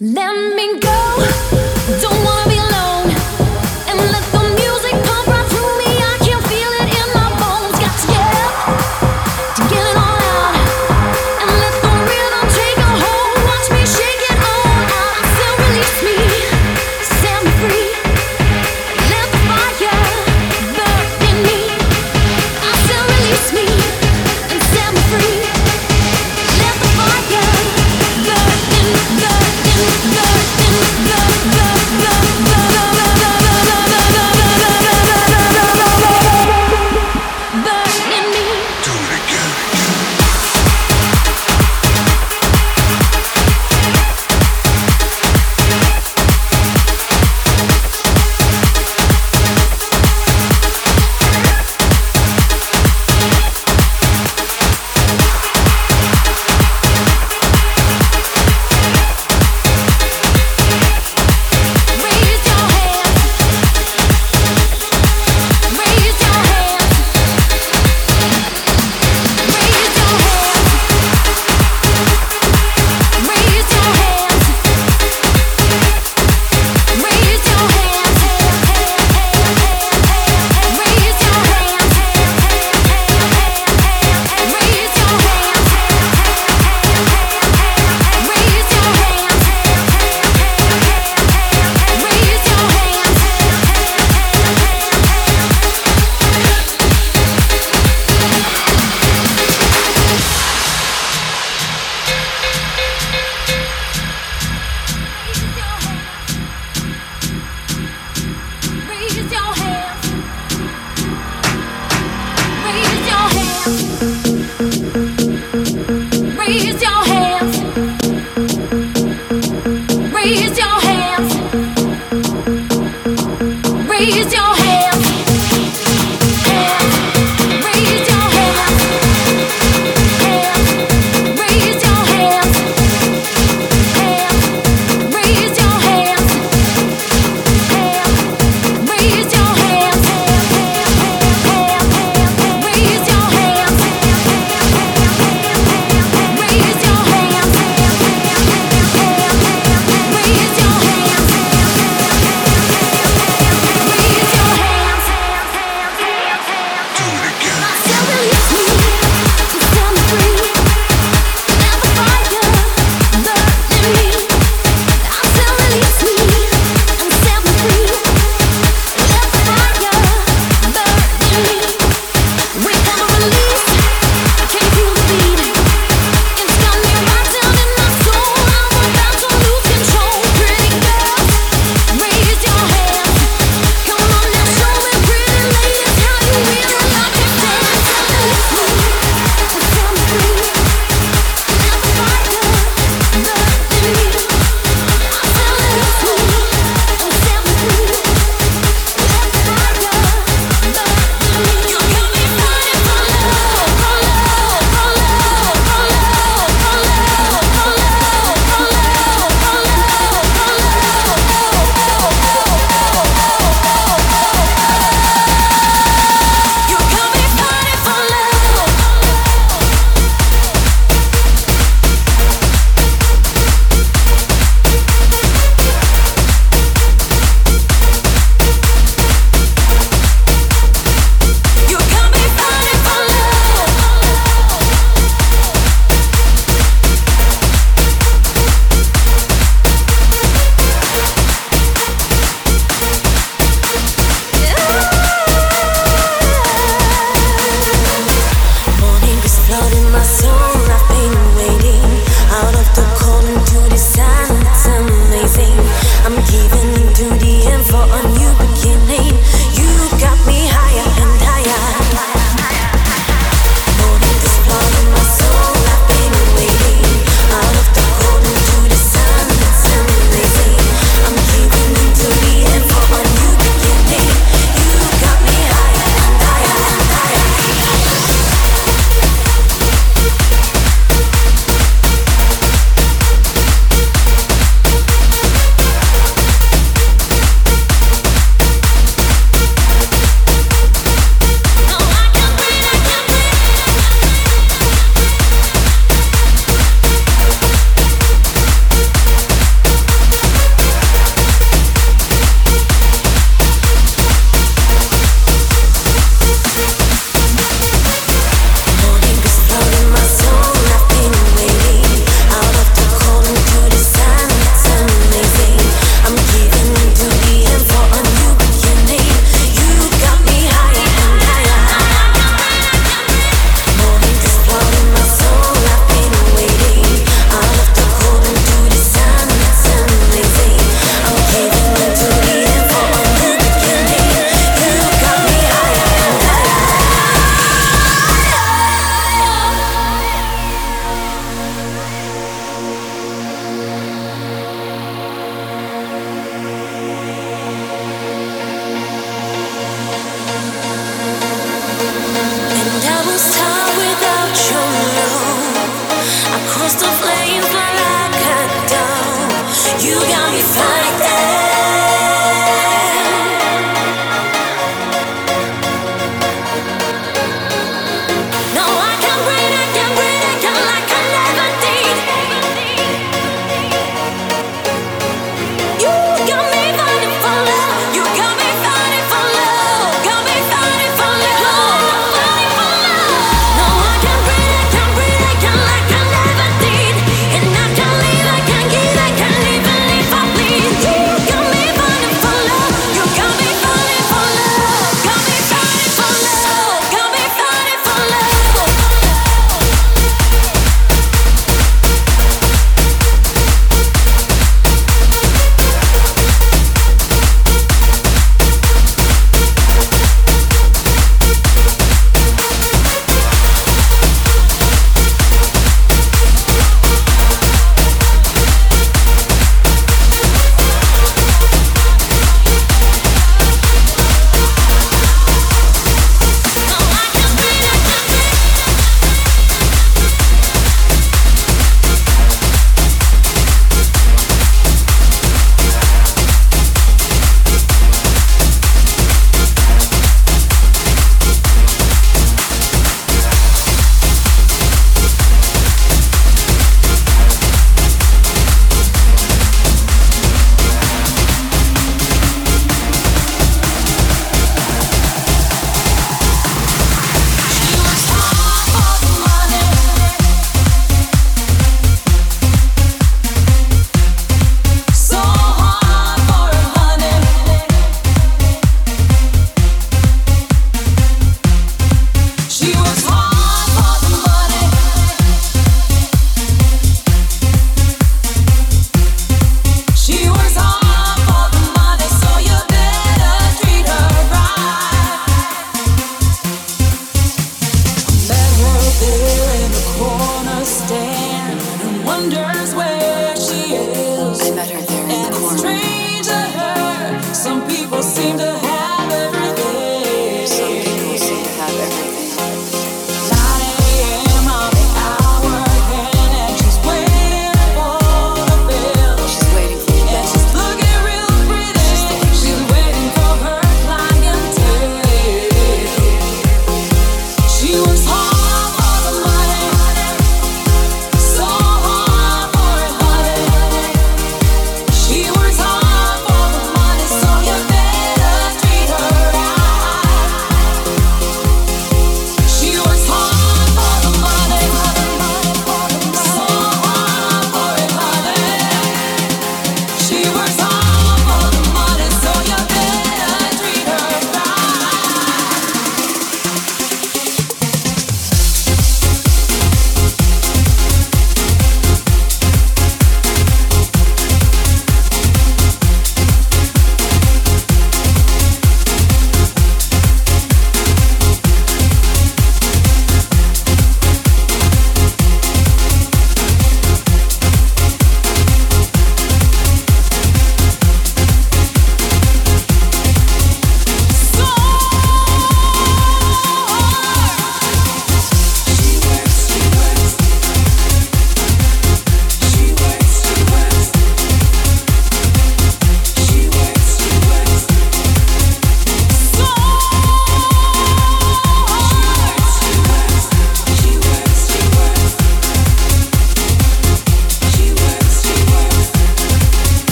Raise your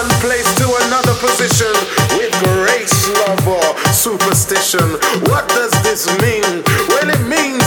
one place to another position with grace, love, or superstition. What does this mean? Well, it means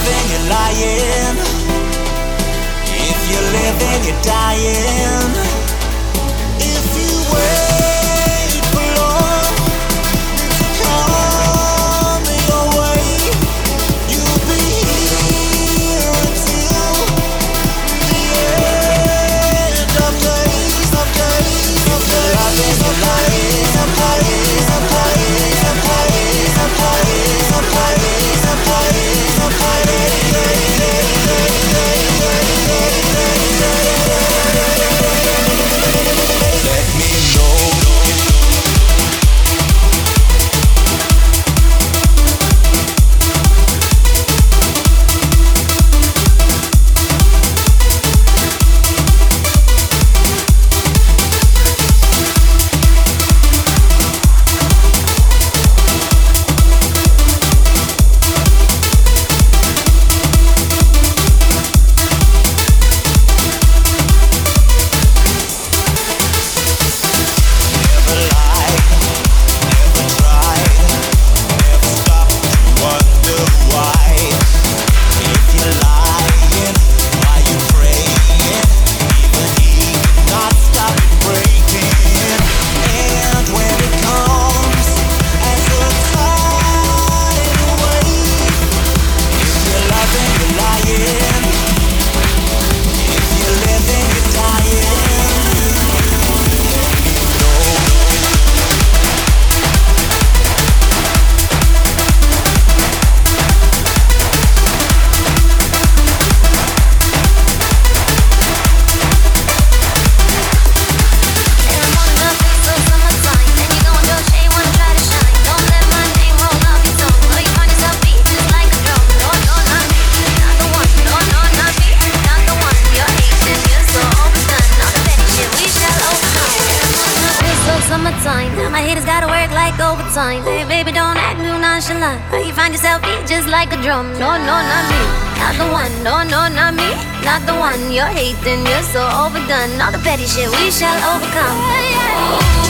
you're lying. If you're living, you're dying. If you were. How line. You find yourself beat just like a drum. No, no, not me. Not the one. No, no, not me. Not the one. You're hating. You're so overdone. All the petty shit we shall overcome. Yeah.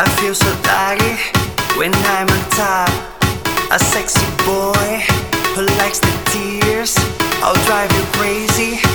I feel so doggy when I'm on top. A sexy boy who likes the tears. I'll drive you crazy.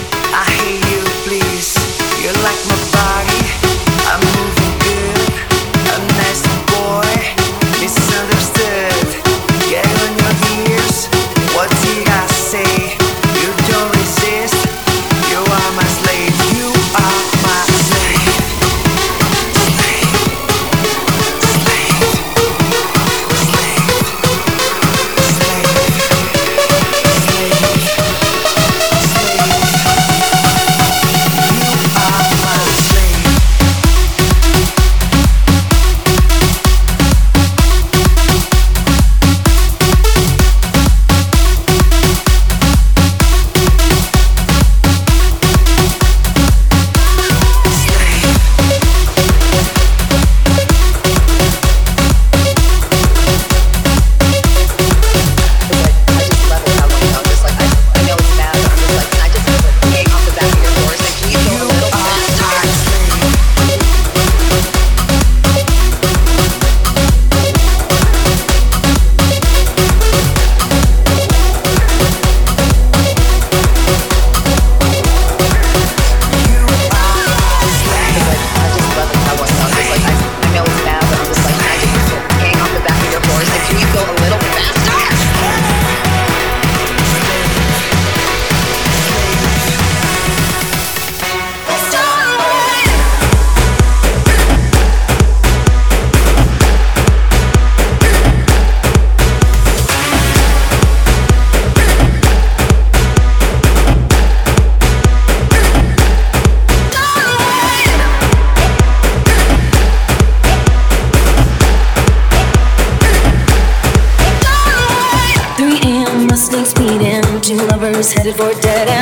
headed for dead